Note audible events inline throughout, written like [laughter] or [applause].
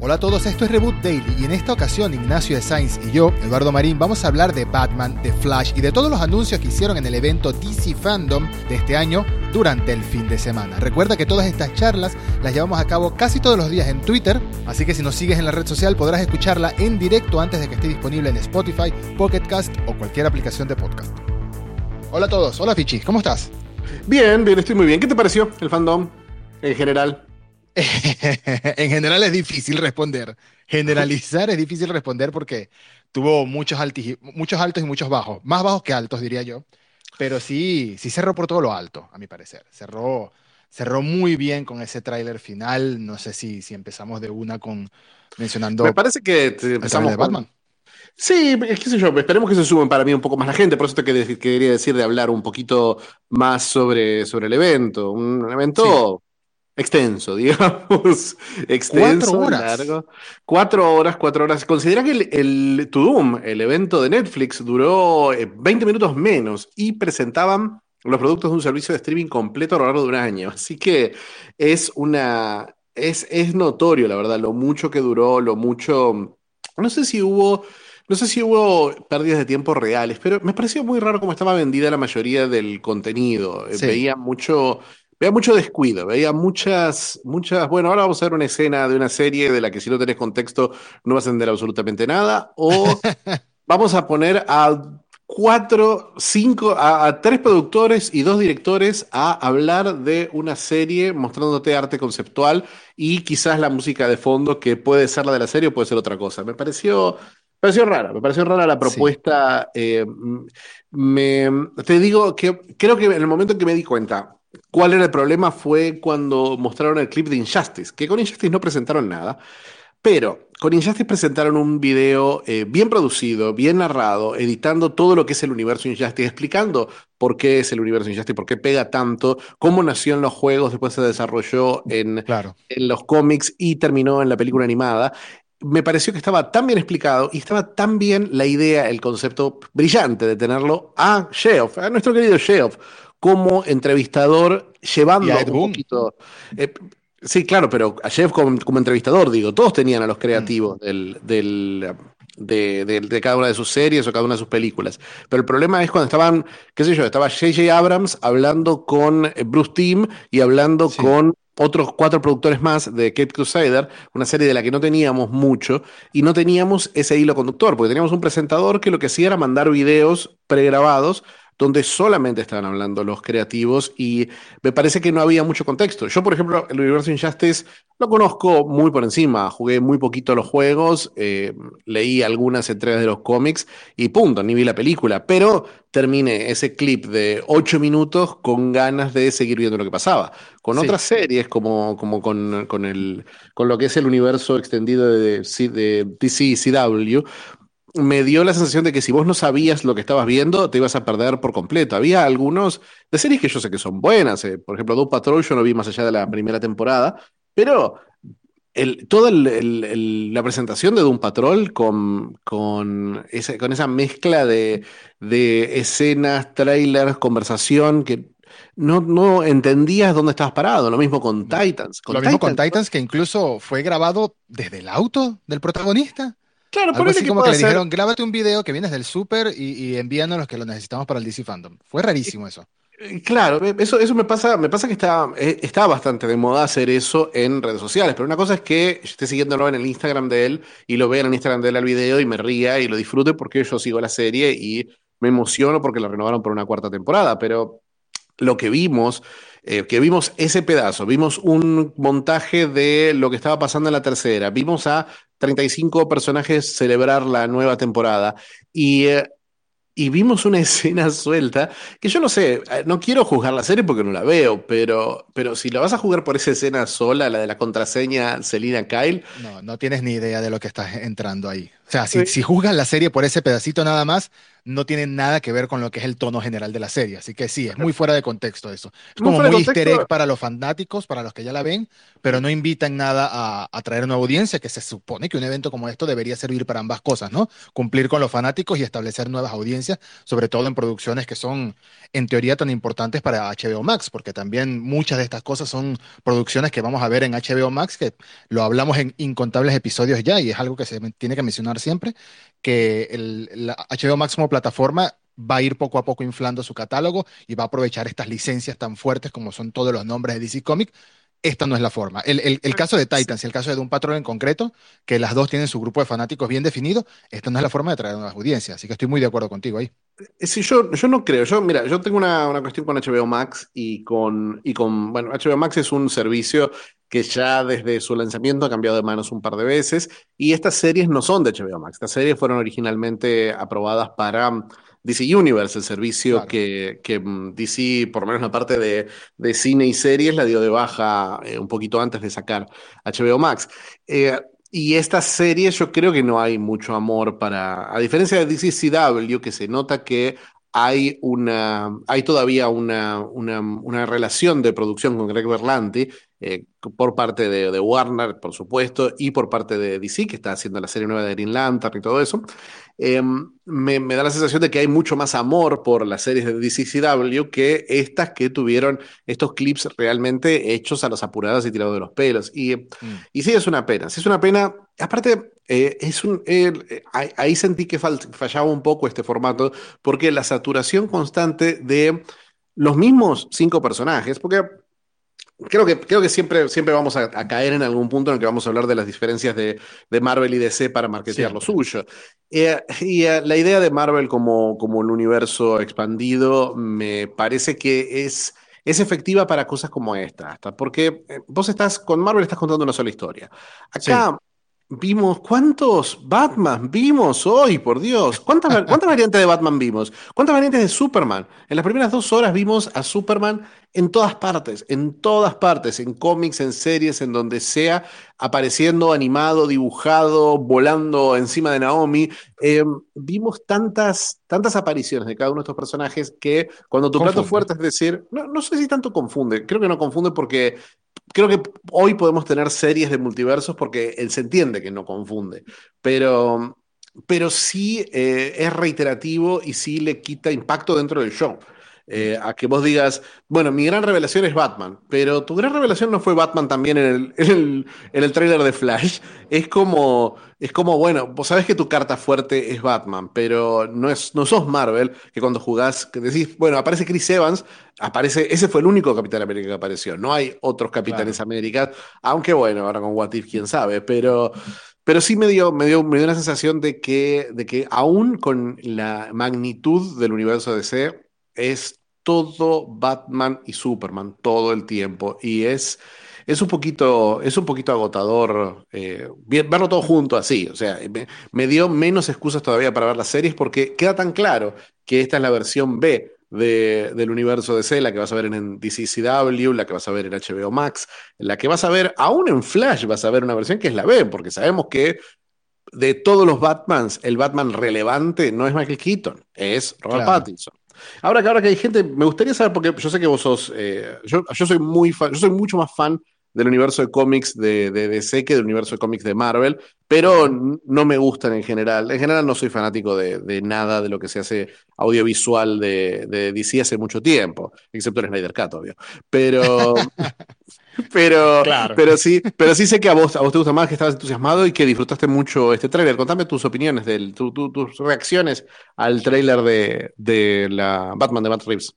Hola a todos, esto es Reboot Daily y en esta ocasión Ignacio de Sainz y yo, Eduardo Marín, vamos a hablar de Batman, de Flash y de todos los anuncios que hicieron en el evento DC Fandom de este año durante el fin de semana. Recuerda que todas estas charlas las llevamos a cabo casi todos los días en Twitter, así que si nos sigues en la red social podrás escucharla en directo antes de que esté disponible en Spotify, Pocket Cast o cualquier aplicación de podcast. Hola a todos, hola Fichi, ¿cómo estás? Bien, bien, estoy muy bien. ¿Qué te pareció el fandom en general? [laughs] en general es difícil responder. Generalizar es difícil responder porque tuvo muchos, muchos altos y muchos bajos. Más bajos que altos, diría yo. Pero sí, sí cerró por todo lo alto, a mi parecer. Cerró, cerró muy bien con ese tráiler final. No sé si, si empezamos de una con mencionando. Me parece que empezamos de Batman. Sí, qué sé yo, esperemos que se sumen para mí un poco más la gente, por eso te quería decir de hablar un poquito más sobre, sobre el evento. Un evento extenso, [laughs] digamos. extenso, cuatro horas. largo. Cuatro horas, cuatro horas. Considera que el, el Doom, el evento de Netflix, duró 20 eh, minutos menos y presentaban los productos de un servicio de streaming completo a lo largo de un año. [laughs] Así que es una. Es, es notorio, la verdad, lo mucho que duró, lo mucho. No sé si hubo. No sé si hubo pérdidas de tiempo reales, pero me pareció muy raro cómo estaba vendida la mayoría del contenido. Veía mucho Veía mucho descuido, veía muchas, muchas, bueno, ahora vamos a ver una escena de una serie de la que si no tenés contexto no vas a entender absolutamente nada, o [laughs] vamos a poner a cuatro, cinco, a, tres productores y dos directores a hablar de una serie mostrándote arte conceptual y quizás la música de fondo que puede ser la de la serie o puede ser otra cosa. Me pareció, me pareció rara, me pareció rara la propuesta. Eh, me, te digo que creo que en el momento en que me di cuenta, cuál era el problema fue cuando mostraron el clip de Injustice, que con Injustice no presentaron nada, pero con Injustice presentaron un video eh, bien producido, bien narrado, editando todo lo que es el universo Injustice, explicando por qué es el universo Injustice, por qué pega tanto, cómo nació en los juegos, después se desarrolló en, en los cómics y terminó en la película animada. Me pareció que estaba tan bien explicado y estaba tan bien la idea, el concepto brillante de tenerlo a Sheoff, a nuestro querido Sheoff, como entrevistador, llevando un poquito. Eh, sí, claro, pero a Jeff como, entrevistador, digo, todos tenían a los creativos mm. del, del de, cada una de sus series o cada una de sus películas. Pero el problema es cuando estaban, qué sé yo, estaba J.J. Abrams hablando con Bruce Timm y hablando con otros cuatro productores más de Cape Crusader, una serie de la que no teníamos mucho, y no teníamos ese hilo conductor, porque teníamos un presentador que lo que hacía era mandar videos pregrabados donde solamente estaban hablando los creativos y me parece que no había mucho contexto. Yo, por ejemplo, el universo Injustice lo conozco muy por encima, jugué muy poquito los juegos, eh, leí algunas entregas de los cómics y punto, ni vi la película, pero terminé ese clip de ocho minutos con ganas de seguir viendo lo que pasaba. Con otras series, como, como con, con, el, con lo que es el universo extendido de, de DC CW, me dio la sensación de que si vos no sabías lo que estabas viendo, te ibas a perder por completo. Había algunos de series que yo sé que son buenas, eh, por ejemplo, Doom Patrol yo no vi más allá de la primera temporada, pero el, toda la presentación de Doom Patrol con, con, esa, con esa mezcla de, escenas, trailers, conversación, que no, no entendías dónde estabas parado. Lo mismo con Titans. lo mismo con Titans, que incluso fue grabado desde el auto del protagonista. Claro, por así como que le dijeron, grábate un video que vienes del súper y, y envíanos los que lo necesitamos para el DC Fandom. Fue rarísimo eso. Eh, claro, eso, eso me pasa, me pasa que está, eh, está bastante de moda hacer eso en redes sociales, pero una cosa es que yo esté siguiéndolo en el Instagram de él y lo vea en el Instagram de él al video y me ría y lo disfrute porque yo sigo la serie y me emociono porque la renovaron por una cuarta temporada, pero lo que vimos, eh, que vimos ese pedazo, vimos un montaje de lo que estaba pasando en la tercera, vimos a 35 personajes celebrar la nueva temporada y, eh, y vimos una [laughs] escena suelta que yo no sé, eh, no quiero juzgar la serie porque no la veo, pero, pero si la vas a jugar por esa escena sola, la de la contraseña Selina Kyle. No, no tienes ni idea de lo que estás entrando ahí. O sea, si, si juzgas la serie por ese pedacito nada más, no tiene nada que ver con lo que es el tono general de la serie. Así que sí, es muy fuera de contexto eso. Es como muy, easter egg para los fanáticos, para los que ya la ven, pero no invita en nada a atraer nueva audiencia, que se supone que un evento como esto debería servir para ambas cosas, ¿no? Cumplir con los fanáticos y establecer nuevas audiencias, sobre todo en producciones que son en teoría tan importantes para HBO Max, porque también muchas de estas cosas son producciones que vamos a ver en HBO Max, que lo hablamos en incontables episodios ya y es algo que se tiene que mencionar siempre, que el, HBO Max como plataforma va a ir poco a poco inflando su catálogo y va a aprovechar estas licencias tan fuertes como son todos los nombres de DC Comics. Esta no es la forma. El, el, caso de Titans y el caso de Doom Patrol en concreto, que las dos tienen su grupo de fanáticos bien definido, esta no es la forma de traer nuevas audiencias. Así que estoy muy de acuerdo contigo ahí. Eh, sí, yo, yo no creo. Yo, mira, yo tengo una, una, cuestión con HBO Max y con, y con. Bueno, HBO Max es un servicio que ya desde su lanzamiento ha cambiado de manos un par de veces. Y estas series no son de HBO Max. Estas series fueron originalmente aprobadas para um, DC Universe, el servicio que, que, um, DC, por lo menos la parte de, de cine y series, la dio de baja eh, un poquito antes de sacar HBO Max. Eh, y estas series yo creo que no hay mucho amor para, a diferencia de DC CW, que se nota que hay, una, hay todavía una, una, una relación de producción con Greg Berlanti, eh, por parte de, Warner, por supuesto, y por parte de DC, que está haciendo la serie nueva de Green Lantern y todo eso, em, me, da la sensación de que hay mucho más amor por las series de DCCW que estas que tuvieron estos clips realmente hechos a las apuradas y tirados de los pelos. Y, mm. y sí, es una pena. Sí, es una pena. Aparte, eh, es un, eh, ahí sentí que fallaba un poco este formato, porque la saturación constante de los mismos cinco personajes, porque Creo que, creo que siempre, siempre vamos a, caer en algún punto en el que vamos a hablar de las diferencias de, de Marvel y DC para marketear lo suyo. Eh, y eh, la idea de Marvel como, como el universo expandido me parece que es, es efectiva para cosas como esta. Hasta porque eh, vos estás, con Marvel estás contando una sola historia. Acá Vimos, ¿cuántos Batman vimos hoy, por Dios? ¿Cuántas, ¿Cuántas [laughs] variantes de Batman vimos? ¿Cuántas variantes de Superman? En las primeras dos horas vimos a Superman en todas partes, en todas partes, en cómics, en series, en donde sea, apareciendo animado, dibujado, volando encima de Naomi. Eh, vimos tantas, tantas apariciones de cada uno de estos personajes que cuando tu plato fuerte es decir, no, no sé si tanto confunde, creo que no confunde porque creo que hoy podemos tener series de multiversos porque él se entiende que no confunde, pero, pero sí eh, es reiterativo y sí le quita impacto dentro del show. Eh, a que vos digas, bueno, mi gran revelación es Batman, pero tu gran revelación no fue Batman también en el, [laughs] en el, en el trailer de Flash. Es como, es como, bueno, vos sabés que tu carta fuerte es Batman, pero no, es, no sos Marvel, que cuando jugás, que decís, bueno, aparece Chris Evans, aparece, ese fue el único Capitán América que apareció, no hay otros Capitanes Américas, aunque bueno, ahora con What If, quién sabe, pero... Pero sí me dio, me dio, me dio una sensación de que, de que aún con la magnitud del universo DC, es todo Batman y Superman todo el tiempo. Y es, es, un, poquito, es un poquito agotador eh, verlo todo junto así. O sea, me, dio menos excusas todavía para ver las series porque queda tan claro que esta es la versión B de, del universo DC, la que vas a ver en DCCW, la que vas a ver en HBO Max, la que vas a ver aún en Flash, vas a ver una versión que es la B, porque sabemos que de todos los Batmans, el Batman relevante no es Michael Keaton, es Robert Pattinson. Ahora que ahora que hay gente, me gustaría saber, porque yo sé que vos sos, eh, yo, yo, soy muy fan, yo soy mucho más fan del universo de cómics de, de, DC que del universo de cómics de Marvel, pero no me gustan en general. En general no soy fanático de, de nada de lo que se hace audiovisual de, de, DC hace mucho tiempo, excepto el Snyder Cut, obvio. Pero, [laughs] pero, pero, sí, pero sí sé que a vos, a vos te gusta más, que estabas entusiasmado y que disfrutaste mucho este tráiler. Contame tus opiniones, de tus reacciones al tráiler de, de la Batman de Matt Reeves.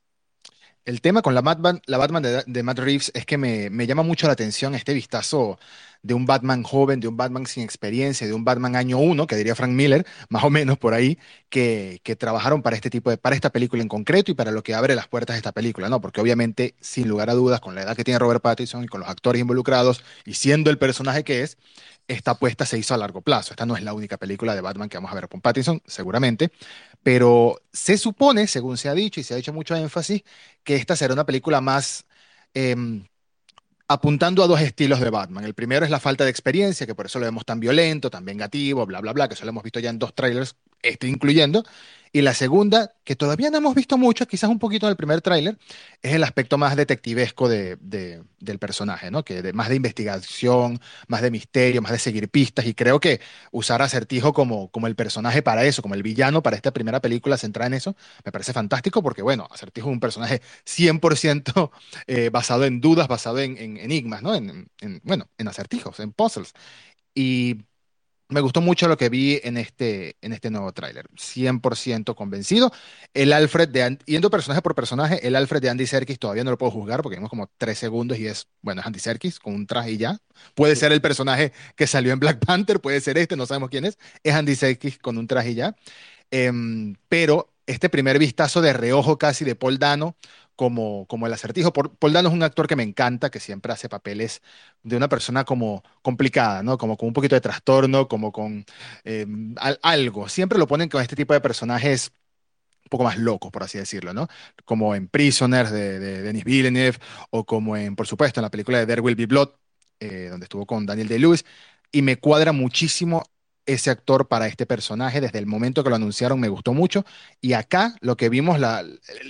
El tema con la Batman, la Batman de, Matt Reeves es que me, me, llama mucho la atención este vistazo de un Batman joven, de un Batman sin experiencia, de un Batman año uno, que diría Frank Miller, más o menos por ahí, que, que trabajaron para este tipo de, para esta película en concreto y para lo que abre las puertas de esta película, ¿no? Porque obviamente, sin lugar a dudas, con la edad que tiene Robert Pattinson y con los actores involucrados y siendo el personaje que es, esta apuesta se hizo a largo plazo. Esta no es la única película de Batman que vamos a ver con Pattinson, seguramente, pero se supone, según se ha dicho y se ha hecho mucho énfasis, que esta será una película más em, apuntando a dos estilos de Batman. El primero es la falta de experiencia, que por eso lo vemos tan violento, tan vengativo, bla, bla, bla, que eso lo hemos visto ya en dos trailers este incluyendo. Y la segunda, que todavía no hemos visto mucho, quizás un poquito en el primer tráiler, es el aspecto más detectivesco de, del personaje, ¿no? Que de, más de investigación, más de misterio, más de seguir pistas. Y creo que usar a Acertijo como, como el personaje para eso, como el villano para esta primera película centrada en eso, me parece fantástico porque, bueno, Acertijo es un personaje 100% eh, basado en dudas, basado en, enigmas, ¿no? En, en, bueno, en acertijos, en puzzles. Y me gustó mucho lo que vi en este, en este nuevo tráiler. 100% convencido. El Alfred de... Yendo personaje por personaje, el Alfred de Andy Serkis todavía no lo puedo juzgar porque vimos como tres segundos y es, bueno, es Andy Serkis con un traje y ya. Puede ser el personaje que salió en Black Panther, puede ser este, no sabemos quién es. Es Andy Serkis con un traje y ya. Em, pero este primer vistazo de reojo casi de Paul Dano como, como el acertijo. Paul Dano es un actor que me encanta, que siempre hace papeles de una persona como complicada, ¿no? Como con un poquito de trastorno, como con eh, algo. Siempre lo ponen con este tipo de personajes un poco más locos, por así decirlo, ¿no? Como en Prisoners de, Denis Villeneuve, o como en, por supuesto, en la película de There Will Be Blood, eh, donde estuvo con Daniel Day-Lewis, y me cuadra muchísimo ese actor para este personaje. Desde el momento que lo anunciaron me gustó mucho. Y acá lo que vimos, la,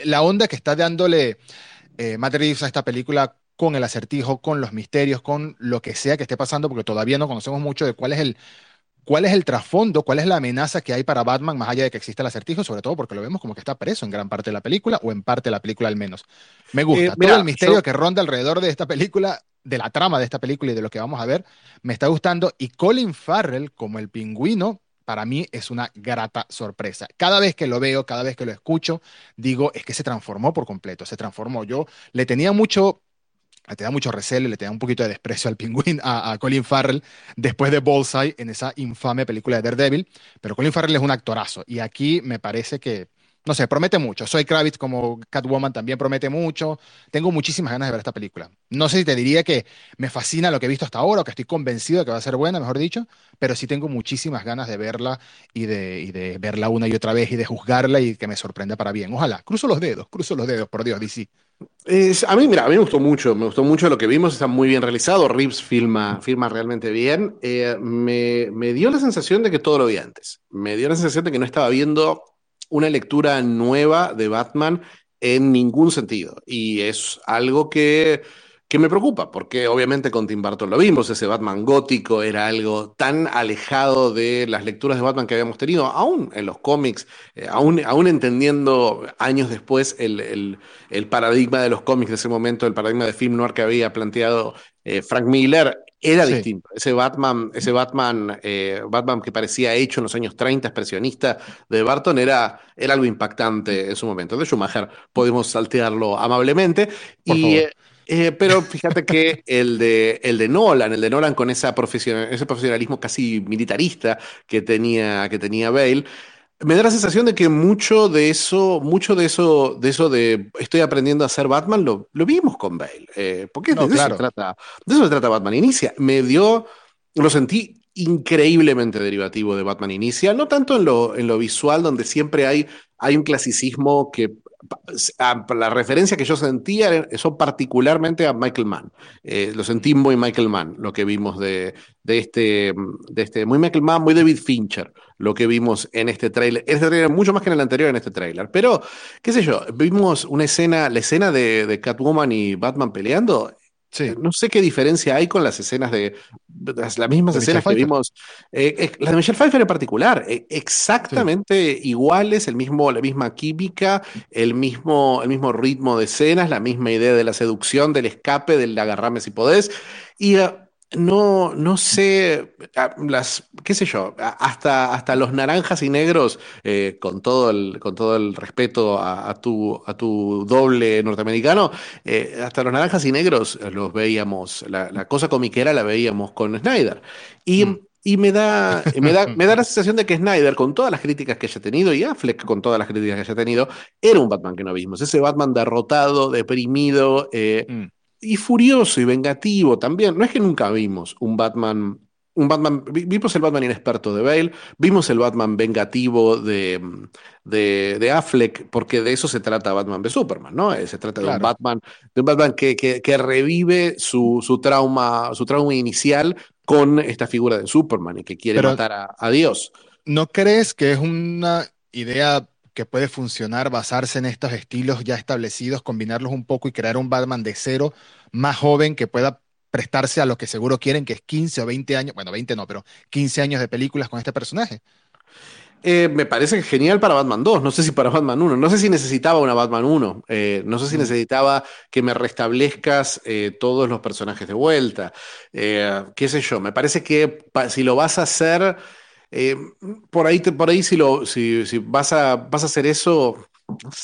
la onda que está dándole eh, Matt Reeves a esta película con el acertijo, con los misterios, con lo que sea que esté pasando, porque todavía no conocemos mucho de cuál es el, cuál es el trasfondo, cuál es la amenaza que hay para Batman, más allá de que exista el acertijo, sobre todo porque lo vemos como que está preso en gran parte de la película, o en parte de la película al menos. Me gusta. Eh, Todo el misterio que ronda alrededor de esta película de la trama de esta película y de lo que vamos a ver, me está gustando. Y Colin Farrell como el pingüino, para mí es una grata sorpresa. Cada vez que lo veo, cada vez que lo escucho, digo, es que se transformó por completo, se transformó. Yo le tenía mucho, le tenía mucho recelo, le tenía un poquito de desprecio al pingüino, [laughs] a, a, Colin Farrell, después de Bullseye en esa infame película de Daredevil, pero Colin Farrell es un actorazo y aquí me parece que no sé, promete mucho. Soy Kravitz como Catwoman también promete mucho. Tengo muchísimas ganas de ver esta película. No sé si te diría que me fascina lo que he visto hasta ahora o que estoy convencido de que va a ser buena, mejor dicho, pero sí tengo muchísimas ganas de verla y de, verla una y otra vez y de juzgarla y que me sorprenda para bien. Ojalá, cruzo los dedos, cruzo los dedos, por Dios, DC. a mí, mira, a mí me gustó mucho, me gustó mucho lo que vimos, está muy bien realizado, Reeves filma, filma realmente bien. Eh, me, me dio la sensación de que todo lo vi antes, me dio la sensación de que no estaba viendo una lectura nueva de Batman en ningún sentido. Y es algo que, que me preocupa, porque obviamente con Tim Burton lo vimos, ese Batman gótico era algo tan alejado de las lecturas de Batman que habíamos tenido, aún en los cómics, eh, aún, aún, entendiendo años después el, el, paradigma de los cómics de ese momento, el paradigma de film noir que había planteado eh, Frank Miller, era distinto. Ese Batman, ese Batman, eh, Batman que parecía hecho en los años 30, expresionista de Barton, era, era algo impactante en su momento. De Schumacher podemos saltearlo amablemente. y, eh, eh, pero fíjate que el de, el de Nolan, el de Nolan con esa ese profesionalismo casi militarista que tenía, que tenía Bale, me da la sensación de que mucho de eso, mucho de eso, de eso de estoy aprendiendo a ser Batman, lo, lo vimos con Bale. Eh, porque de, eso se trata, de eso se trata Batman Inicia. Me dio, lo sentí increíblemente derivativo de Batman Inicia, no tanto en lo, en lo visual, donde siempre hay, hay un clasicismo que la referencia que yo sentía eso particularmente a Michael Mann. Eh, lo sentí muy Michael Mann, lo que vimos de, de, este, de este, muy Michael Mann, muy David Fincher, lo que vimos en este trailer. En este trailer, mucho más que en el anterior en este trailer. Pero, qué sé yo, vimos una escena, la escena de Catwoman y Batman peleando, Sí. No sé qué diferencia hay con las escenas de. Las, mismas escenas que vimos. Eh, eh, las de Michelle Pfeiffer en particular. Eh, exactamente iguales, el mismo, la misma química, el mismo, el mismo ritmo de escenas, la misma idea de la seducción, del escape, del agarrame si podés. Y no, no sé, ah, las, qué sé yo, hasta, hasta los naranjas y negros, eh, con, todo el, con todo el respeto a, tu, a tu doble norteamericano, eh, hasta los naranjas y negros los veíamos, la, cosa comiquera la veíamos con Snyder. Y, mm. y me, da, me, da, me da la [laughs] sensación de que Snyder, con todas las críticas que haya tenido, y Affleck con todas las críticas que haya tenido, era un Batman que no vimos, ese Batman derrotado, deprimido. Eh, mm y furioso y vengativo también. No es que nunca vimos un Batman. Un Batman, vimos el Batman inexperto de Bale, vimos el Batman vengativo de, de, Affleck, porque de eso se trata Batman de Superman, ¿no? Eh, se trata de un Batman, de un Batman que, que, revive su, su, trauma, su trauma inicial con esta figura de Superman y que quiere matar a, Dios. ¿no crees que es una idea que puede funcionar basarse en estos estilos ya establecidos, combinarlos un poco y crear un Batman de cero más joven que pueda prestarse a lo que seguro quieren, que es 15 o 20 años, bueno, 20 no, pero 15 años de películas con este personaje? Eh, me parece genial para Batman 2, no sé si para Batman 1, no sé si necesitaba una Batman 1, eh, no sé si necesitaba que me restablezcas eh, todos los personajes de vuelta, qué sé yo, me parece que si lo vas a hacer, por ahí, por ahí si, lo, si, si vas, a, vas a hacer eso,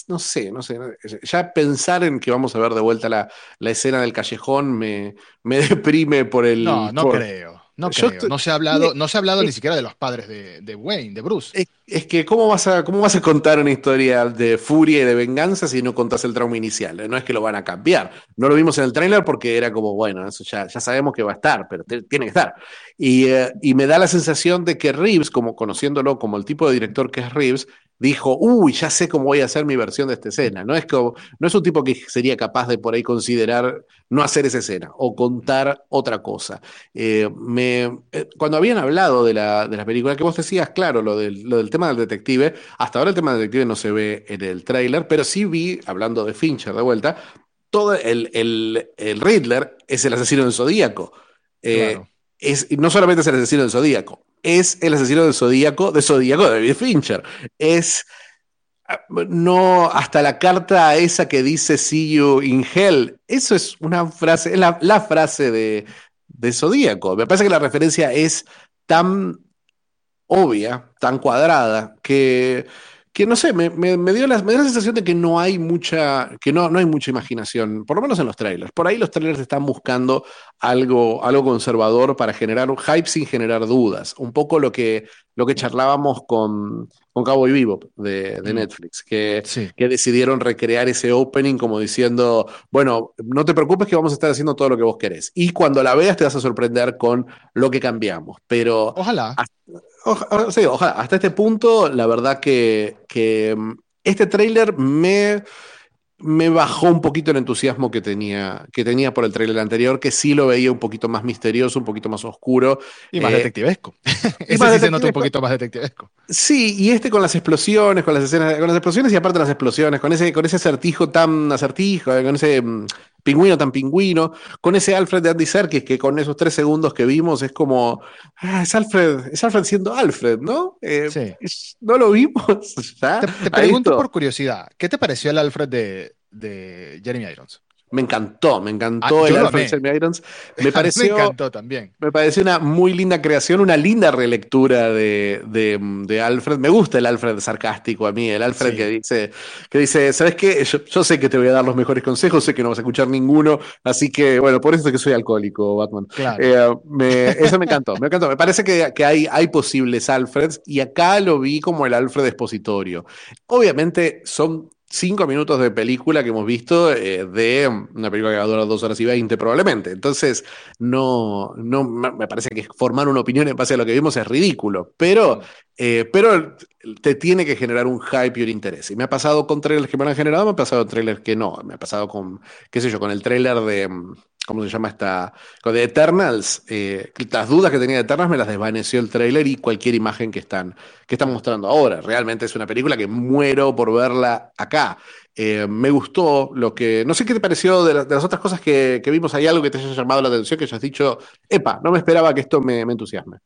no sé, no sé. Ya pensar en que vamos a ver de vuelta la, escena del callejón me, me [laughs] deprime por el. No, no creo. No creo. No se ha hablado, no se ha hablado ni siquiera de los padres de, Wayne, de Bruce. Es, que, ¿cómo vas, a, ¿cómo vas a contar una historia de furia y de venganza si no contás el trauma inicial? No es que lo van a cambiar. No lo vimos en el tráiler porque era como, bueno, eso ya, ya sabemos que va a estar, pero tiene que estar. Y, eh, y me da la sensación de que Reeves, como conociéndolo como el tipo de director que es Reeves, dijo, uy, ya sé cómo voy a hacer mi versión de esta escena. No es, como, no es un tipo que sería capaz de por ahí considerar no hacer esa escena o contar otra cosa. Eh, me, eh, cuando habían hablado de la, de la, película, que vos decías, claro, lo del, lo del, tema del detective, hasta ahora el tema del detective no se ve en el tráiler, pero sí vi, hablando de Fincher de vuelta, todo el, el, el Riddler es el asesino del Zodíaco. Eh, es, no solamente es el asesino del Zodíaco, es el asesino del Zodíaco de Zodíaco de David Fincher. Es no hasta la carta esa que dice See you in hell. Eso es una frase, es la, la frase de, de Zodíaco. Me parece que la referencia es tan obvia, tan cuadrada, que que no sé, me, dio la, sensación de que no hay mucha, que no, no hay mucha imaginación, por lo menos en los trailers. Por ahí los trailers están buscando algo, algo conservador para generar un hype sin generar dudas. Un poco lo que, lo que charlábamos con, con Cabo y Vivo de, mm. Netflix, que, que decidieron recrear ese opening como diciendo, bueno, no te preocupes que vamos a estar haciendo todo lo que vos querés. Y cuando la veas te vas a sorprender con lo que cambiamos. Pero ojalá ojalá, hasta este punto, la verdad que, que mm, este tráiler me, me bajó un poquito el entusiasmo que tenía, que tenía por el tráiler anterior, que sí lo veía un poquito más misterioso, un poquito más oscuro. Y más eh, detectivesco. [laughs] Ese sí se nota un poquito más detectivesco. Sí, y este con las explosiones, con las escenas, con las explosiones y aparte las explosiones, con ese, con ese acertijo tan acertijo, con ese mm, pingüino tan pingüino, con ese Alfred de Andy Serkis que con esos tres segundos que vimos es como, ah, es Alfred, es Alfred siendo Alfred, ¿no? Eh, sí. no lo vimos. [laughs] Te, pregunto por curiosidad, ¿qué te pareció el Alfred de, de Jeremy Irons? Me encantó, me encantó ah, el Alfred Jeremy Irons. [laughs] Me pareció, me encantó también. Me pareció una muy linda creación, una linda relectura de, de, Alfred. Me gusta el Alfred sarcástico a mí, el Alfred que dice, que dice, ¿sabes qué? Yo, sé que te voy a dar los mejores consejos, sé que no vas a escuchar ninguno, así que, bueno, por eso es que soy alcohólico, Batman. Eh, eso me encantó, me encantó. Me parece que, que hay, hay posibles Alfreds y acá lo vi como el Alfred expositorio. Obviamente son cinco minutos de película que hemos visto eh, de una película que va a durar dos horas y veinte probablemente. Entonces, no, no me parece que formar una opinión en base a lo que vimos es ridículo, pero, eh, pero te tiene que generar un hype y un interés. Y me ha pasado con trailers que me han generado, me ha pasado con trailers que no. Me ha pasado con, qué sé yo, con el trailer de ¿cómo se llama esta? De Eternals, eh, las dudas que tenía de Eternals me las desvaneció el tráiler y cualquier imagen que están, que están mostrando ahora. Realmente es una película que muero por verla acá. Eh, me gustó lo que. No sé qué te pareció de, las otras cosas que, vimos. ¿Hay algo que te haya llamado la atención, que hayas dicho, epa, no me esperaba que esto me, me entusiasme?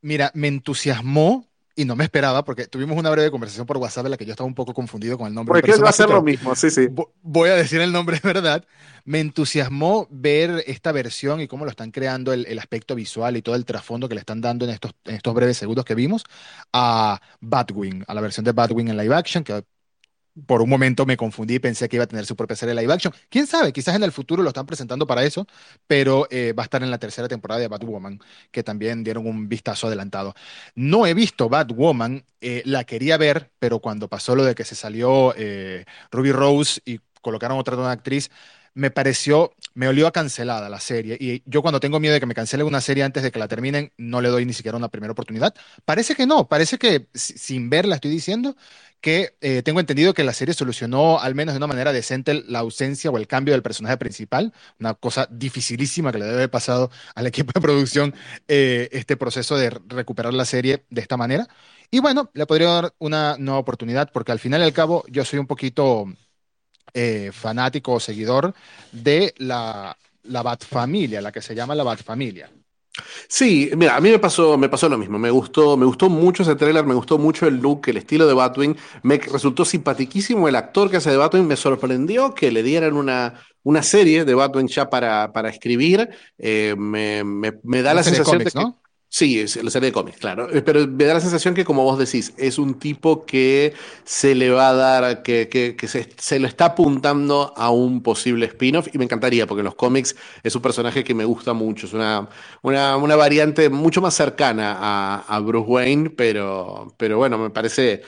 Mira, me entusiasmó y no me esperaba, porque tuvimos una breve conversación por WhatsApp en la que yo estaba un poco confundido con el nombre. Porque va a ser lo mismo, sí, sí. Voy a decir el nombre, [laughs] ¿verdad? Me entusiasmó ver esta versión y cómo lo están creando el, aspecto visual y todo el trasfondo que le están dando en estos, en estos breves segundos que vimos a Batwing, a la versión de Batwing en live action, que por un momento me confundí y pensé que iba a tener su propia serie live action. Quién sabe, quizás en el futuro lo están presentando para eso, pero eh, va a estar en la tercera temporada de Batwoman, que también dieron un vistazo adelantado. No he visto Batwoman, eh, la quería ver, pero cuando pasó lo de que se salió eh, Ruby Rose y colocaron otra actriz, me pareció, me olió a cancelada la serie. Y yo cuando tengo miedo de que me cancelen una serie antes de que la terminen, no le doy ni siquiera una primera oportunidad. Parece que no, parece que sin verla estoy diciendo que eh, tengo entendido que la serie solucionó al menos de una manera decente la ausencia o el cambio del personaje principal, una cosa dificilísima que le debe haber pasado al equipo de producción eh, este proceso de recuperar la serie de esta manera. Y bueno, le podría dar una nueva oportunidad porque al final y al cabo yo soy un poquito eh, fanático o seguidor de la, la Bat Familia, la que se llama la Bat Familia. Sí, mira, a mí me pasó, me pasó lo mismo. Me gustó, me gustó mucho ese tráiler, me gustó mucho el look, el estilo de Batwing. Me resultó simpaticísimo el actor que hace de Batwing. Me sorprendió que le dieran una, una serie de Batwing ya para, para escribir. Eh, me, me, da la sensación de, que, ¿no? Sí, es la serie de cómics, claro. Eh, pero me da la sensación que, como vos decís, es un tipo que se le va a dar, que, que, se, se, lo está apuntando a un posible spin-off y me encantaría, porque en los cómics es un personaje que me gusta mucho. Es una, una, una variante mucho más cercana a, a Bruce Wayne, pero, pero bueno, me parece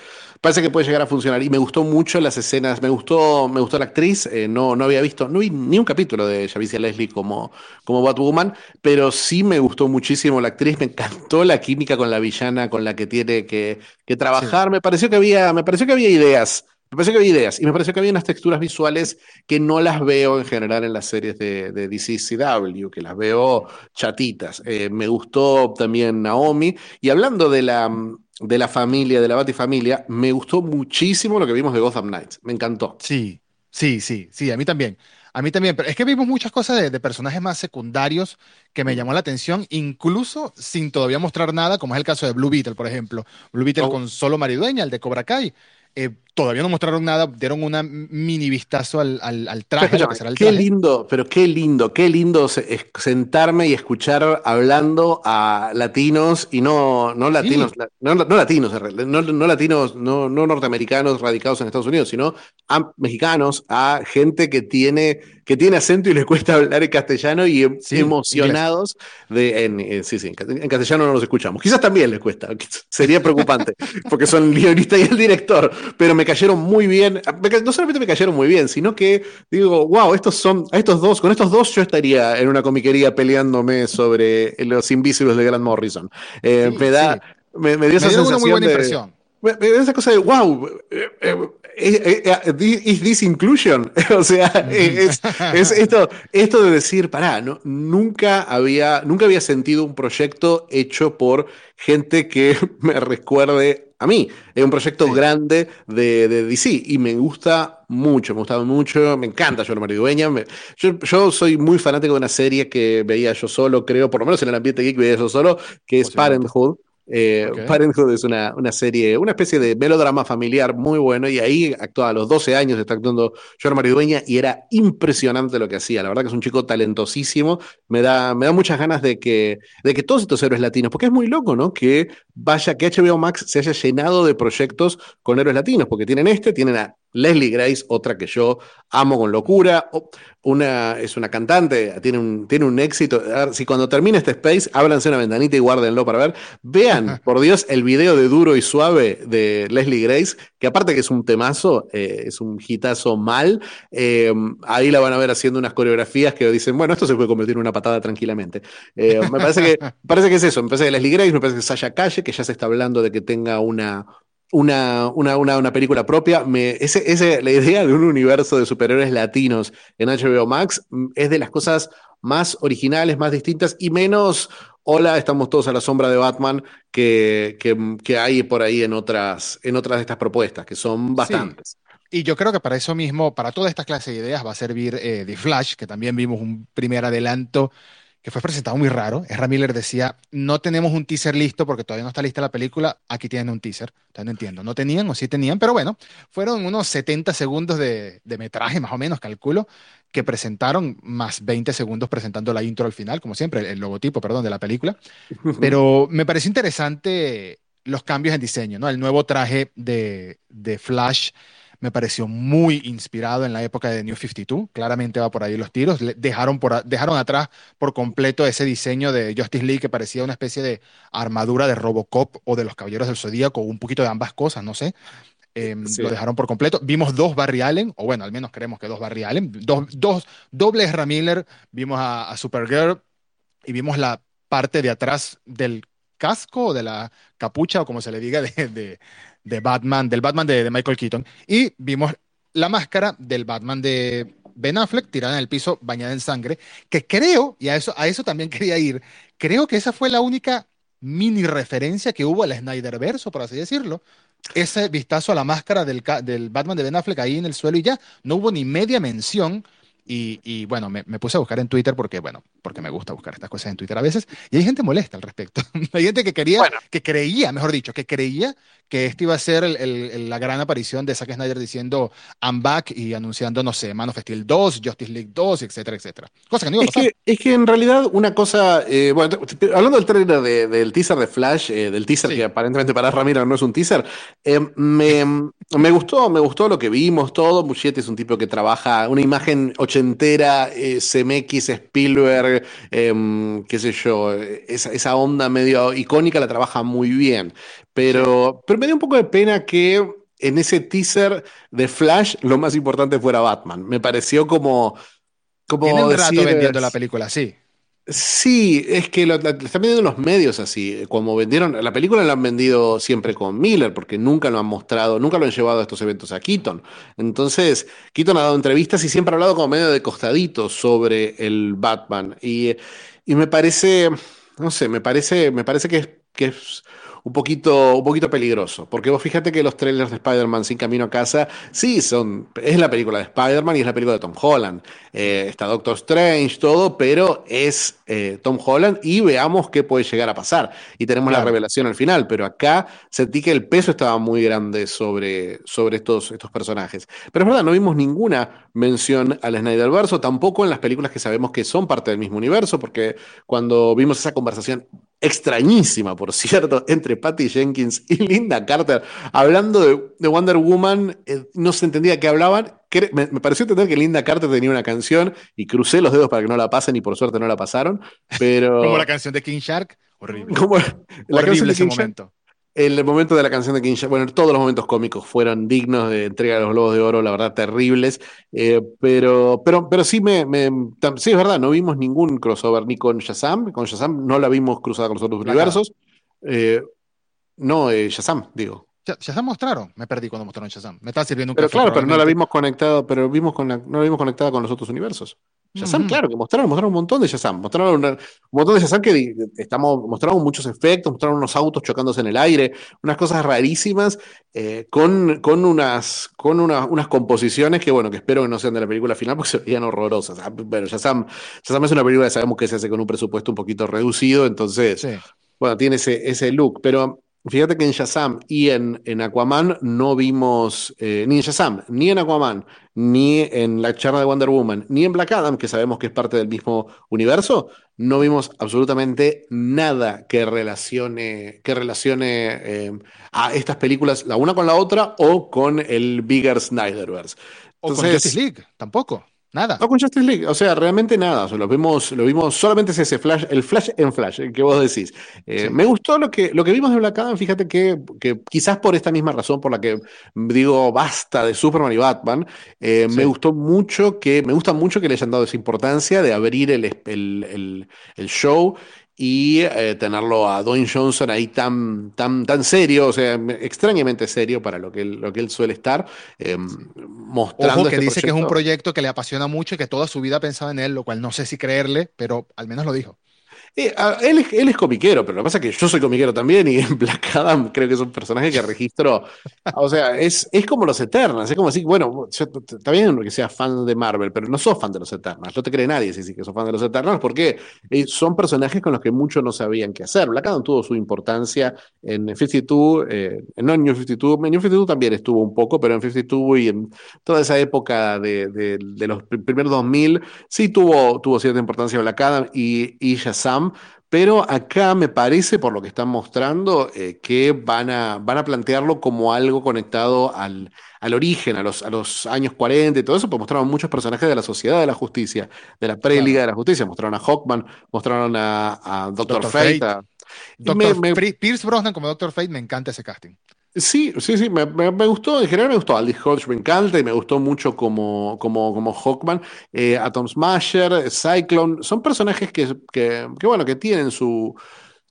parece que puede llegar a funcionar. Y me gustó mucho las escenas, me gustó, me gustó la actriz, eh, no, no había visto, no vi ni un capítulo de Javicia Leslie como, como Batwoman, pero sí me gustó muchísimo la actriz, me encantó la química con la villana con la que tiene que, que trabajar. Me pareció que había, me pareció que había ideas. Me pareció que había ideas y me pareció que había unas texturas visuales que no las veo en general en las series de, de DCCW, que las veo chatitas. Eh, me gustó también Naomi. Y hablando de la, de la familia, de la Batifamilia, me gustó muchísimo lo que vimos de Gotham Knights. Me encantó. Sí, sí, sí, sí, a mí también. A mí también, pero es que vimos muchas cosas de, personajes más secundarios que me llamó la atención, incluso sin todavía mostrar nada, como es el caso de Blue Beetle, por ejemplo. Blue Beetle oh. con solo maridueña, el de Cobra Kai. Eh, todavía no mostraron nada, dieron una mini vistazo al, al, traje, Qué lindo, pero qué lindo, qué lindo sentarme y escuchar hablando a latinos y no, no latinos, no, latinos, no, latinos, no, norteamericanos radicados en Estados Unidos, sino a mexicanos, a gente que tiene, que tiene acento y les cuesta hablar en castellano y emocionados de, en, eh, sí, sí, en castellano no los escuchamos. Quizás también les cuesta, [laughs] sería preocupante, porque son el guionista y el director, pero me cayeron muy bien. No solamente me cayeron muy bien, sino que digo, wow, estos son, a estos dos, con estos dos yo estaría en una comiquería peleándome sobre los invisibles de Grant Morrison. Eh, me da, me, dio esa sensación muy buena impresión. Me, dio esa cosa de, wow, eh, eh, is this inclusion? [laughs] o sea, es, esto, esto de decir, pará, ¿no? nunca, había, nunca había sentido un proyecto hecho por gente que [laughs] me recuerde a mí. Es un proyecto grande de, de, DC y me gusta mucho, me gusta mucho, me encanta yo Maridueña. Me, yo, yo soy muy fanático de una serie que veía yo solo, creo, por lo menos en el ambiente geek veía yo solo, que es Parenthood. Eh, Parenthood es una, una, serie, una especie de melodrama familiar muy bueno y ahí actuaba a los 12 años, está actuando John Maridueña y era impresionante lo que hacía. La verdad que es un chico talentosísimo. Me da, me da muchas ganas de que, de que todos estos héroes latinos, porque es muy loco, ¿no? Que vaya, que HBO Max se haya llenado de proyectos con héroes latinos, porque tienen este, tienen a Leslie Grace, otra que yo amo con locura. Una, es una cantante, tiene un, tiene un éxito. si cuando termine este space, ábranse una ventanita y guárdenlo para ver. Vean, por Dios, el video de Duro y Suave de Leslie Grace, que aparte que es un temazo, eh, es un hitazo mal. Eh, ahí la van a ver haciendo unas coreografías que dicen, bueno, esto se puede convertir en una patada tranquilamente. Eh, me parece que, parece que es eso. Me parece que Leslie Grace, me parece que Sasha Calle, que ya se está hablando de que tenga una, una, una, una, película propia. Me, ese, ese, la idea de un universo de superhéroes latinos en HBO Max mm, es de las cosas más originales, más distintas y menos, hola, estamos todos a la sombra de Batman, que, que, que hay por ahí en otras, en otras de estas propuestas, que son bastantes. Y yo creo que para eso mismo, para toda esta clase de ideas, va a servir eh, The Flash, que también vimos un primer adelanto que fue presentado muy raro. Ezra Miller decía, no tenemos un teaser listo porque todavía no está lista la película, aquí tienen un teaser. Entonces no entiendo, no tenían o sí tenían, pero bueno, fueron unos 70 segundos de, metraje, más o menos, calculo, que presentaron, más 20 segundos presentando la intro al final, como siempre, el, logotipo, perdón, de la película. [laughs] Pero me pareció interesante los cambios en diseño, ¿no? El nuevo traje de, de Flash me pareció muy inspirado en la época de New 52. Claramente va por ahí los tiros. Dejaron, por, dejaron atrás por completo ese diseño de Justice League que parecía una especie de armadura de Robocop o de los Caballeros del Zodíaco, un poquito de ambas cosas, no sé. Em, lo dejaron por completo. Vimos dos Barry Allen, o bueno, al menos creemos que dos Barry Allen. Dos, dos dobles Ramiller. Vimos a, Supergirl y vimos la parte de atrás del casco o de la capucha, o como se le diga, [laughs] de, de, Batman, del Batman de, de, Michael Keaton. Y vimos la máscara del Batman de Ben Affleck tirada en el piso, bañada en sangre, que creo, y a eso, a eso también [laughs] quería ir, creo que esa fue la única mini referencia que hubo al Snyderverso, por así decirlo, ese vistazo a la máscara del, del, Batman de Ben Affleck ahí en el suelo y ya, no hubo ni media mención. Y, bueno, me, puse a buscar en Twitter porque, bueno, porque me gusta buscar estas cosas en Twitter a veces. Y hay gente molesta al respecto. [laughs] hay gente que quería, que creía, mejor dicho, que creía que este iba a ser la gran aparición de Zack Snyder diciendo I'm back y anunciando, no sé, Man of Steel 2, Justice League 2, etcétera, etcétera. Cosa que no iba a pasar. Es que, en realidad una cosa, eh, bueno, hablando del trailer del teaser de Flash, eh, del teaser que aparentemente para Ramiro no es un teaser, eh, me, me, gustó, me gustó lo que vimos todo. Muschietti es un tipo que trabaja una imagen ochentera, CMX, Spielberg, qué sé yo, esa, esa onda medio icónica la trabaja muy bien. Pero, pero me dio un poco de pena que en ese teaser de Flash lo más importante fuera Batman. Me pareció como. como Tienen rato vendiendo la película, sí. Sí, es que lo, están vendiendo los medios así. Como vendieron, la película la han vendido siempre con Miller, porque nunca lo han mostrado, nunca lo han llevado a estos eventos a Keaton. Entonces, Keaton ha dado entrevistas y siempre ha hablado como medio de costadito sobre el Batman. Y, y me parece, no sé, me parece, me parece que que es un poquito, un poquito peligroso. Porque vos fíjate que los trailers de Spider-Man sin camino a casa, sí, son, es la película de Spider-Man y es la película de Tom Holland. Eh, está Doctor Strange, todo, pero es eh, Tom Holland y veamos qué puede llegar a pasar. Y tenemos la revelación al final, pero acá sentí que el peso estaba muy grande sobre, sobre estos, estos personajes. Pero es verdad, no vimos ninguna mención al Snyderverso, tampoco en las películas que sabemos que son parte del mismo universo, porque cuando vimos esa conversación extrañísima, por cierto, [laughs] entre Patty Jenkins y Linda Carter, hablando de, Wonder Woman, eh, no se entendía qué hablaban. Me, pareció entender que Linda Carter tenía una canción y crucé los dedos para que no la pasen y por suerte no la pasaron, pero... [laughs] Como la canción de King Shark, horrible. [laughs] Como la canción de ese momento el momento de la canción de King bueno, todos los momentos cómicos fueron dignos de entrega de los Globos de Oro, la verdad, terribles. Eh, pero, pero, pero sí, me, sí, es verdad, no vimos ningún crossover ni con Shazam. Con Shazam no la vimos cruzada con los otros universos. Eh, no, eh, Shazam, digo. Shazam mostraron, me perdí cuando mostraron Shazam. Me está sirviendo un Pero claro, pero no la vimos conectada, pero vimos con no la vimos conectada con los otros universos. Shazam, claro, que mostraron, mostraron un montón de Shazam. Mostraron un montón de Shazam que estamos, mostraron muchos efectos, mostraron unos autos chocándose en el aire, unas cosas rarísimas, eh, con, con, unas, con unas composiciones que, bueno, que espero que no sean de la película final porque se veían horrorosas. Ah, bueno, Shazam, Shazam es una película que sabemos que se hace con un presupuesto un poquito reducido, entonces, bueno, tiene ese, ese look, pero Fíjate que en Shazam y en, en Aquaman no vimos, eh, ni en Shazam, ni en Aquaman, ni en la charla de Wonder Woman, ni en Black Adam, que sabemos que es parte del mismo universo, no vimos absolutamente nada que relacione, que relacione eh, a estas películas la una con la otra o con el Bigger Snyderverse. o con Justice League, tampoco. Nada. No con Justice League, o sea, realmente nada. lo vimos, lo vimos, solamente es ese flash, el flash en flash, el que vos decís. Eh, me gustó lo que, lo que vimos de Black Adam, fíjate que, que, quizás por esta misma razón por la que digo basta de Superman y Batman, eh, me gustó mucho que, me gusta mucho que le hayan dado esa importancia de abrir el, el, el, el show y eh, tenerlo a Dwayne Johnson ahí tan, tan, tan serio, o sea, extrañamente serio para lo que él, lo que él suele estar, eh, mostrando. Ojo que este dice que es un proyecto que le apasiona mucho y que toda su vida pensaba en él, lo cual no sé si creerle, pero al menos lo dijo. Eh, él, es, él, comiquero, pero lo que pasa es que yo soy comiquero también y [laughs] en Black Adam creo que es un personaje que registro. o sea, es, es como los Eternals. Es como decir, bueno, está bien que seas fan de Marvel, pero no sos fan de los Eternals. No te cree nadie si que sos fan de los Eternals, porque eh, son personajes con los que muchos no sabían qué hacer. Black Adam tuvo su importancia en 52, eh, no en New 52, en New 52 también estuvo un poco, pero en 52 y en toda esa época de, de, los primeros 2000, sí tuvo, tuvo cierta importancia Black Adam y, y Shazam pero acá me parece, por lo que están mostrando, eh, que van a, van a plantearlo como algo conectado al, al origen, a los, a los años 40 y todo eso, pues mostraron muchos personajes de la Sociedad de la Justicia, de la pre-Liga de la Justicia. Mostraron a Hawkman, mostraron a, Doctor, Fate. Pierce Brosnan como Doctor Fate, me encanta ese casting. Sí, sí, sí, me, gustó, en general me gustó. Aldis Hodge me encanta y me gustó mucho como, como, como Hawkman. Eh, Atom Smasher, Cyclone, son personajes que, que, bueno, que tienen su,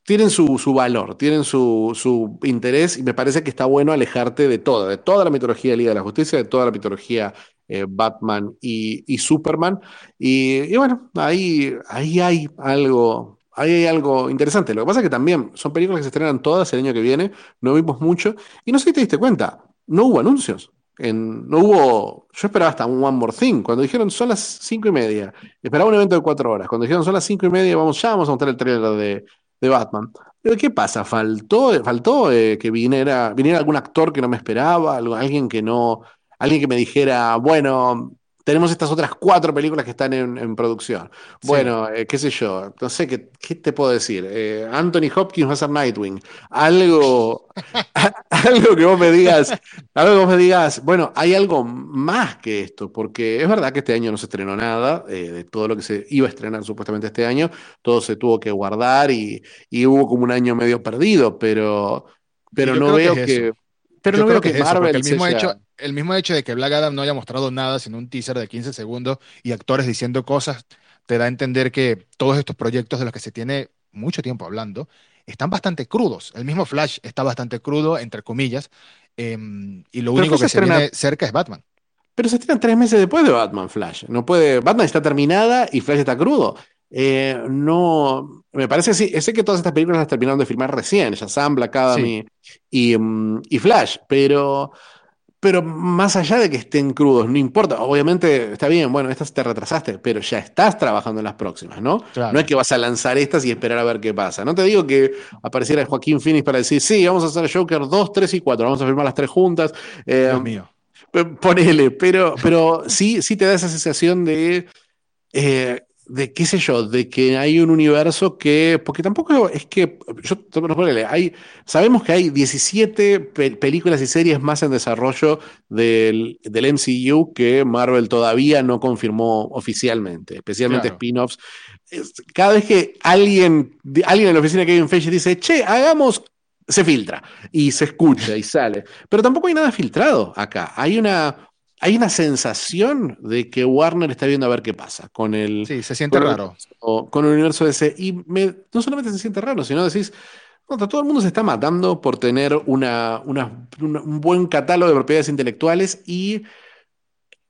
tienen su, su, valor, tienen su, su, interés y me parece que está bueno alejarte de toda, de toda la mitología de Liga de la Justicia, de toda la mitología eh, Batman y, y Superman. Y, y, bueno, ahí, ahí hay algo, ahí hay algo interesante. Lo que pasa es que también son películas que se estrenan todas el año que viene, no vimos mucho, y no sé si te diste cuenta, no hubo anuncios. No hubo, yo esperaba hasta un One More Thing, cuando dijeron son las cinco y media, esperaba un evento de cuatro horas, cuando dijeron son las cinco y media, vamos, ya vamos a mostrar el trailer de, de Batman. Pero ¿qué pasa? Faltó, faltó eh, que viniera, viniera algún actor que no me esperaba, alguien que no, alguien que me dijera, bueno, tenemos estas otras cuatro películas que están en, producción. Bueno, eh, qué sé yo, no sé qué, qué te puedo decir. Eh, Anthony Hopkins va a ser Nightwing. Algo, [laughs] algo que vos me digas, algo que vos me digas, bueno, hay algo más que esto, porque es verdad que este año no se estrenó nada, eh, de todo lo que se iba a estrenar supuestamente este año, todo se tuvo que guardar y, hubo como un año medio perdido, pero, pero no veo que... Pero no creo que, Marvel el mismo hecho el mismo hecho de que Black Adam no haya mostrado nada, sino un teaser de 15 segundos y actores diciendo cosas, te da a entender que todos estos proyectos de los que se tiene mucho tiempo hablando están bastante crudos. El mismo Flash está bastante crudo, entre comillas, em, y lo único que se, viene cerca es Batman. Pero se estrenan tres meses después de Batman Flash. No puede. Batman está terminada y Flash está crudo. Eh, no. Me parece así. Sé que todas estas películas las terminaron de filmar recién, Shazam, Black Adam y, mm, y, Flash, pero pero más allá de que estén crudos, no importa, obviamente está bien, bueno, estas te retrasaste, pero ya estás trabajando en las próximas, ¿no? No es que vas a lanzar estas y esperar a ver qué pasa. No te digo que apareciera Joaquín Phoenix para decir, sí, vamos a hacer Joker 2, 3 y 4, vamos a firmar las tres juntas. Eh, Dios mío. Ponele, pero, pero sí, sí te da esa sensación de... Eh, de qué sé yo, de que hay un universo que, porque tampoco es que, yo, hay, sabemos que hay 17 películas y series más en desarrollo del, del, MCU que Marvel todavía no confirmó oficialmente, especialmente spin-offs. Cada vez que alguien, alguien en la oficina que hay en Feige dice, che, hagamos se filtra y se escucha y sale. Pero tampoco hay nada filtrado acá. Hay una, hay una sensación de que Warner está viendo a ver qué pasa con el. Sí, se siente raro. con el universo DC. Y no solamente se siente raro, sino decís. todo el mundo se está matando por tener una, un buen catálogo de propiedades intelectuales y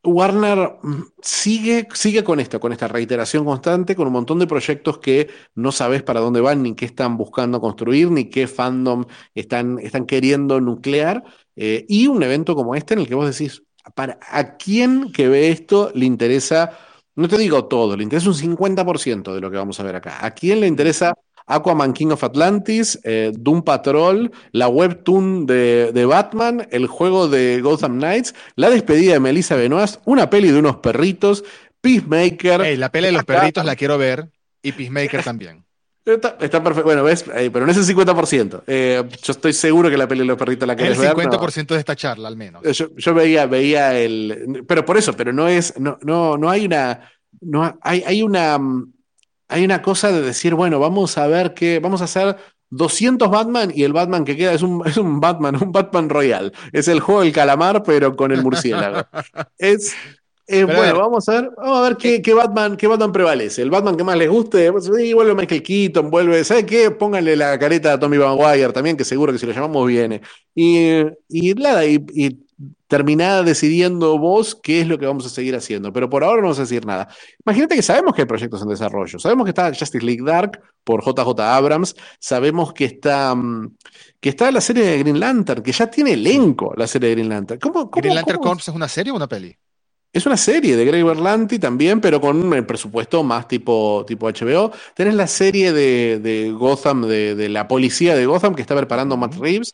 Warner mm, sigue, sigue con esto, con esta reiteración constante, con un montón de proyectos que no sabes para dónde van, ni qué están buscando construir, ni qué fandom están, están queriendo nuclear. Eh, y un evento como este en el que vos decís, para, ¿A quién que ve esto le interesa, no te digo todo, le interesa un 50% de lo que vamos a ver acá? ¿A quién le interesa Aquaman King of Atlantis, eh, Doom Patrol, la webtoon de, de, Batman, el juego de Gotham Knights, la despedida de Melissa Benoist, una peli de unos perritos, Peacemaker. la peli de los perritos la quiero ver y Peacemaker también. Está, perfecto. Bueno, ves, eh, pero no es el 50%. Eh, yo estoy seguro que la peli de los perritos la querés ver. El 50% de esta charla, al menos. Yo, yo, veía, veía el. Pero por eso, pero no es. No, no, no hay una. No hay, hay una. Hay una cosa de decir, bueno, vamos a ver qué. Vamos a hacer 200 Batman y el Batman que queda es un, es un Batman, [laughs] un Batman Royal. Es el juego del calamar, pero con el murciélago. [laughs] es. Eh, bueno, vamos a ver, vamos a ver qué, qué, Batman, qué Batman prevalece. El Batman que más les guste, pues, vuelve Michael Keaton, vuelve, ¿sabe qué? Pónganle la careta a Tommy Maguire también, que seguro que si lo llamamos viene. Y, y nada, y, y terminada decidiendo vos qué es lo que vamos a seguir haciendo. Pero por ahora no vamos a decir nada. Imagínate que sabemos que hay proyectos en desarrollo. Sabemos que está Justice League Dark por JJ Abrams. Sabemos que está, mm, que está la serie de Green Lantern, que ya tiene elenco la serie de Green Lantern. ¿Cómo, green Lantern Corps es una serie o una peli? Es una serie de Greg Berlanti también, pero con un presupuesto más tipo, tipo HBO. Tenés la serie de, Gotham, de, la policía de Gotham que está preparando Matt Reeves.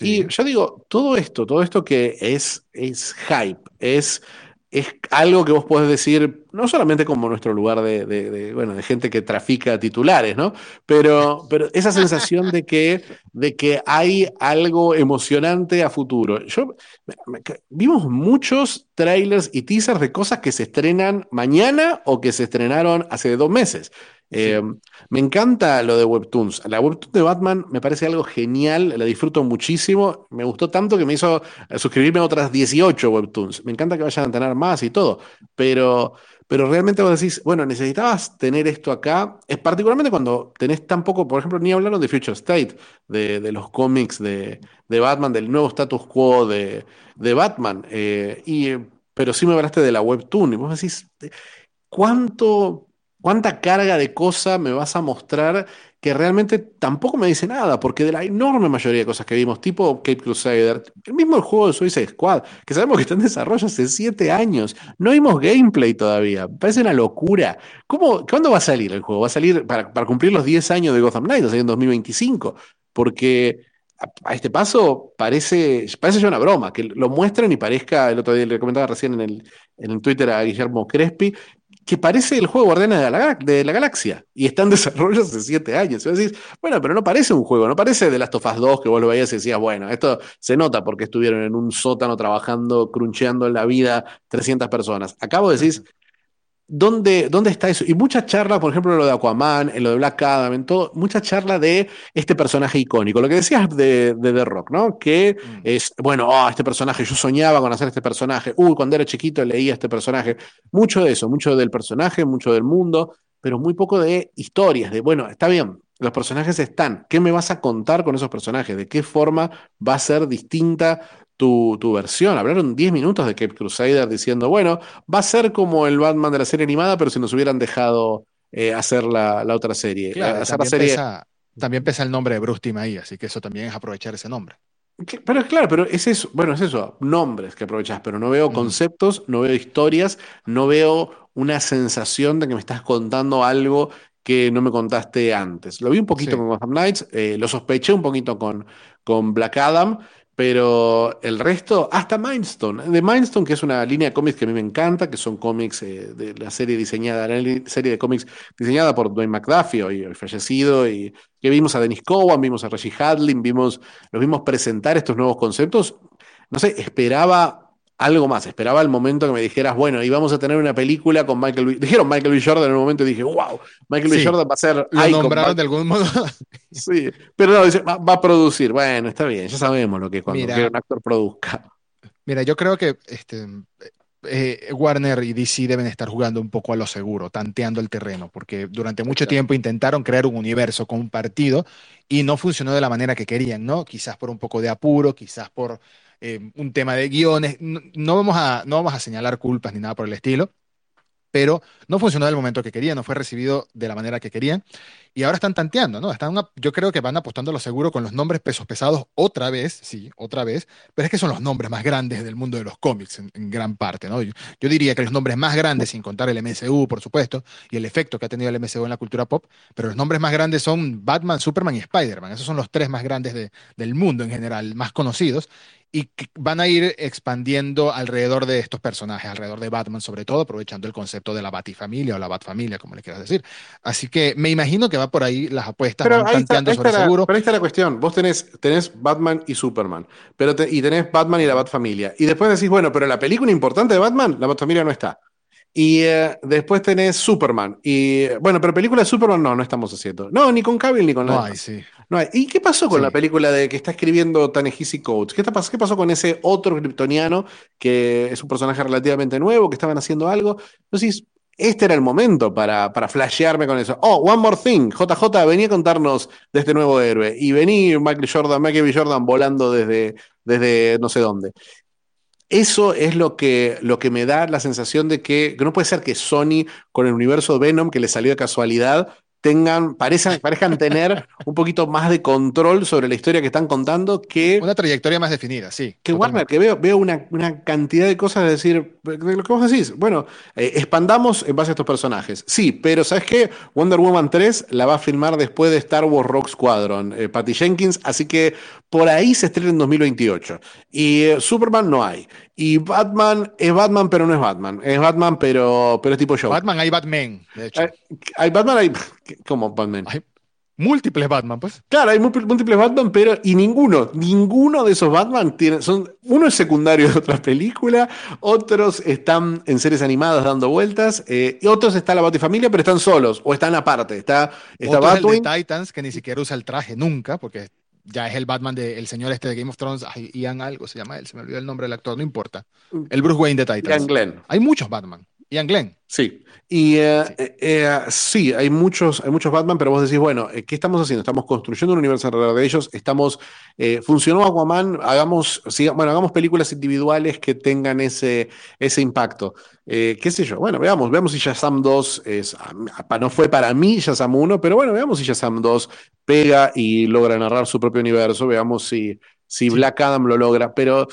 Y yo digo, todo esto, todo esto que es, es hype, es, es algo que vos podés decir, no solamente como nuestro lugar de, bueno, de gente que trafica titulares, ¿no? Pero, pero esa sensación de que, de que hay algo emocionante a futuro. Yo, vimos muchos trailers y teasers de cosas que se estrenan mañana o que se estrenaron hace dos meses. Eh, me encanta lo de Webtoons. La Webtoon de Batman me parece algo genial, la disfruto muchísimo. Me gustó tanto que me hizo suscribirme a otras 18 Webtoons. Me encanta que vayan a tener más y todo, pero, pero realmente vos decís, bueno, necesitabas tener esto acá, es particularmente cuando tenés tan poco, por ejemplo, ni hablaron de Future State, de, los cómics de, Batman, del nuevo status quo de, Batman, eh, y, pero sí me hablaste de la Webtoon y vos decís, ¿cuánto ¿Cuánta carga de cosa me vas a mostrar que realmente tampoco me dice nada? Porque de la enorme mayoría de cosas que vimos, tipo Cape Crusader, el mismo juego de Suicide Squad, que sabemos que está en desarrollo hace siete años, no vimos gameplay todavía, parece una locura. ¿Cómo, ¿Cuándo va a salir el juego? ¿Va a salir para, cumplir los 10 años de Gotham Knights, o en 2025? Porque a este paso parece, parece ya una broma, que lo muestren y parezca, el otro día le comentaba recién en el, en el Twitter a Guillermo Crespi, que parece el juego Guardianes de la, Galaxia y está en desarrollo hace siete años. Y vos decís, bueno, pero no parece un juego, no parece de Last of Us 2 que vos lo veías y decías, bueno, esto se nota porque estuvieron en un sótano trabajando, cruncheando en la vida 300 personas. Acabo de decir, ¿Dónde, ¿Dónde está eso? Y mucha charla, por ejemplo, en lo de Aquaman, en lo de Black Adam, en todo, mucha charla de este personaje icónico. Lo que decías de, The Rock, ¿no? Que mm. es, bueno, oh, este personaje, yo soñaba con hacer este personaje. Uy, cuando era chiquito leía este personaje. Mucho de eso, mucho del personaje, mucho del mundo, pero muy poco de historias, de, bueno, está bien, los personajes están. ¿Qué me vas a contar con esos personajes? ¿De qué forma va a ser distinta tu, versión. Hablaron 10 minutos de Cape Crusader diciendo, bueno, va a ser como el Batman de la serie animada, pero si nos hubieran dejado eh, hacer la, otra serie. también, Pesa, el nombre de Bruce Timm ahí, así que eso también es aprovechar ese nombre. Pero es claro, pero es eso, bueno, es eso, nombres que aprovechas, pero no veo conceptos, no veo historias, no veo una sensación de que me estás contando algo que no me contaste antes. Lo vi un poquito con Gotham Knights, eh, lo sospeché un poquito con, con Black Adam, pero el resto, hasta Mindstone. De Mindstone, que es una línea de cómics que a mí me encanta, que son cómics eh, de la serie diseñada, la serie de cómics diseñada por Dwayne McDuffie, hoy, fallecido, y que vimos a Dennis Cowan, vimos a Reggie Hadlin, vimos, los vimos presentar estos nuevos conceptos. No sé, esperaba algo más. Esperaba el momento que me dijeras, bueno, íbamos a tener una película con Michael B. Dijeron Michael B. Jordan en un momento y dije, wow, Michael B. Jordan va a ser. Lo nombraron de algún modo. [laughs] sí, pero no, dice, va, a producir. Bueno, está bien, ya sabemos lo que es cuando un actor produzca. Mira, yo creo que este, eh, Warner y DC deben estar jugando un poco a lo seguro, tanteando el terreno, porque durante mucho tiempo intentaron crear un universo compartido y no funcionó de la manera que querían, ¿no? Quizás por un poco de apuro, quizás por eh, un tema de guiones. No, vamos a, no vamos a señalar culpas ni nada por el estilo, pero no funcionó del momento que querían, no fue recibido de la manera que querían. Y ahora están tanteando, ¿no? Están yo creo que van apostando lo seguro con los nombres pesos pesados otra vez, sí, otra vez, pero es que son los nombres más grandes del mundo de los cómics en, gran parte, ¿no? Yo, diría que los nombres más grandes, sin contar el MCU, por supuesto, y el efecto que ha tenido el MCU en la cultura pop, pero los nombres más grandes son Batman, Superman y Spider-Man. Esos son los tres más grandes del mundo en general, más conocidos y van a ir expandiendo alrededor de estos personajes, alrededor de Batman sobre todo, aprovechando el concepto de la Batifamilia o la Batfamilia, como le quieras decir. Así que me imagino que va por ahí las apuestas, pero ahí está, sobre seguro. Pero ahí está la cuestión, vos tenés, tenés Batman y Superman, pero y tenés Batman y la Batfamilia, y después decís, bueno, pero la película importante de Batman, la Batfamilia no está. Y eh, después tenés Superman. Y bueno, pero película de Superman no, no estamos haciendo. No, ni con Cavill ni con. No sí. No ¿Y qué pasó con la película de que está escribiendo Tanehisi Coates? ¿Qué, ¿Qué pasó con ese otro kryptoniano que es un personaje relativamente nuevo, que estaban haciendo algo? Entonces, este era el momento para, para flashearme con eso. Oh, one more thing. JJ, venía a contarnos de este nuevo héroe. Y vení Michael Jordan, Michael. Jordan volando desde, desde no sé dónde. Eso es lo que, lo que me da la sensación de que, no puede ser que Sony, con el universo de Venom, que le salió de casualidad, tengan, parezcan, [laughs] parezcan tener un poquito más de control sobre la historia que están contando que... Una trayectoria más definida, sí. Que Warner, que veo, veo una, cantidad de cosas de decir, de lo que vos decís, bueno, eh, expandamos en base a estos personajes. Sí, pero ¿sabes qué? Wonder Woman 3 la va a filmar después de Star Wars Rock Squadron, eh, Patty Jenkins, así que por ahí se estrena en 2028. Y eh, Superman no hay. Y Batman es Batman, pero no es Batman. Es Batman, pero, pero es tipo show. Batman hay Batman, de hecho. Hay, Batman, hay. ¿Cómo Batman? Hay múltiples Batman, pues. Claro, hay múltiples Batman, pero. Y ninguno, ninguno de esos Batman tiene. Son, uno es secundario de otra película, otros están en series animadas dando vueltas, eh, y otros están la Familia, pero están solos, o están aparte. Está, está Batman. Titans, que ni siquiera usa el traje nunca, porque ya es el Batman del señor este de Game of Thrones, Ian algo se llama él, se me olvidó el nombre del actor, no importa. El Bruce Wayne de Titans. Ian Glenn. Hay muchos Batman. Ian Glenn. Sí. Y eh, eh, eh, sí. hay muchos, hay muchos Batman, pero vos decís, bueno, ¿qué estamos haciendo? Estamos construyendo un universo alrededor de ellos. Estamos, funcionó Aquaman, hagamos, bueno, hagamos películas individuales que tengan ese, ese impacto. ¿Qué sé yo? Bueno, veamos, veamos si Shazam 2 es, no fue para mí Shazam 1, pero bueno, veamos si Shazam 2 pega y logra narrar su propio universo. Veamos si, si Black Adam lo logra. Pero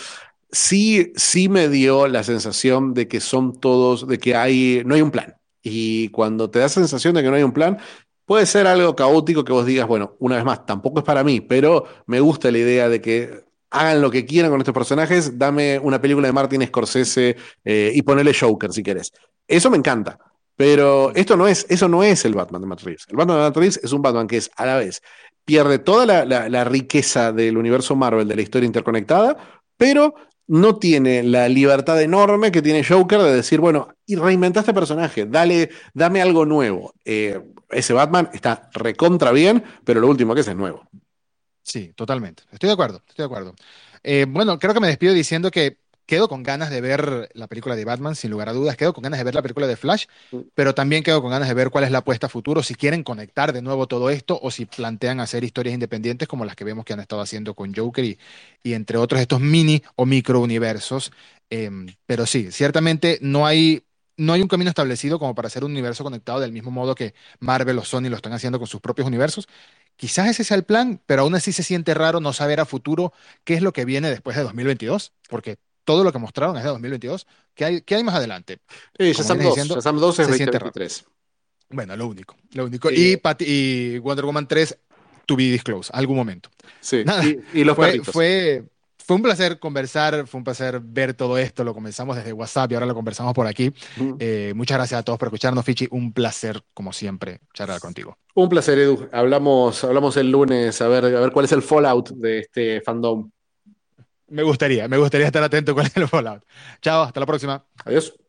sí, sí me dio la sensación de que son todos, de que hay, no hay un plan. Y cuando te da sensación de que no hay un plan, puede ser algo caótico que vos digas, bueno, una vez más, tampoco es para mí, pero me gusta la idea de que hagan lo que quieran con estos personajes, dame una película de Martin Scorsese eh, y ponele Joker si querés. Eso me encanta. Pero esto no es, eso no es el Batman de Matt. El Batman de Matt es un Batman que es a la vez pierde toda la riqueza del universo Marvel, de la historia interconectada, pero no tiene la libertad enorme que tiene Joker de decir, bueno, y reinventaste personaje, dale, dame algo nuevo. Eh, ese Batman está recontra bien, pero lo último que es es nuevo. Sí, totalmente. Estoy de acuerdo, estoy de acuerdo. Eh, bueno, creo que me despido diciendo que quedo con ganas de ver la película de Batman, sin lugar a dudas. Quedo con ganas de ver la película de Flash, mm. pero también quedo con ganas de ver cuál es la apuesta a futuro, si quieren conectar de nuevo todo esto o si plantean hacer historias independientes como las que vemos que han estado haciendo con Joker y, y entre otros estos mini o micro universos. Em, pero sí, ciertamente no hay, no hay un camino establecido como para hacer un universo conectado del mismo modo que Marvel o Sony lo están haciendo con sus propios universos. Quizás ese sea el plan, pero aún así se siente raro no saber a futuro qué es lo que viene después de 2022, porque todo lo que mostraron es de 2022. ¿Qué hay, qué hay más adelante? Sí, Shazam 2. Shazam 2 es 2023. Bueno, lo único. Lo único. Y, y, Wonder Woman 3, to be disclosed, algún momento. Sí, Y, los fue, fue, fue, un placer conversar, fue un placer ver todo esto. Lo comenzamos desde WhatsApp y ahora lo conversamos por aquí. Eh, muchas gracias a todos por escucharnos, Fichi. Un placer, como siempre, charlar contigo. Un placer, Edu. Hablamos, hablamos el lunes a ver, a ver cuál es el fallout de este fandom. Me gustaría, me gustaría estar atento con el [laughs] Fallout. Chao, hasta la próxima. Adiós.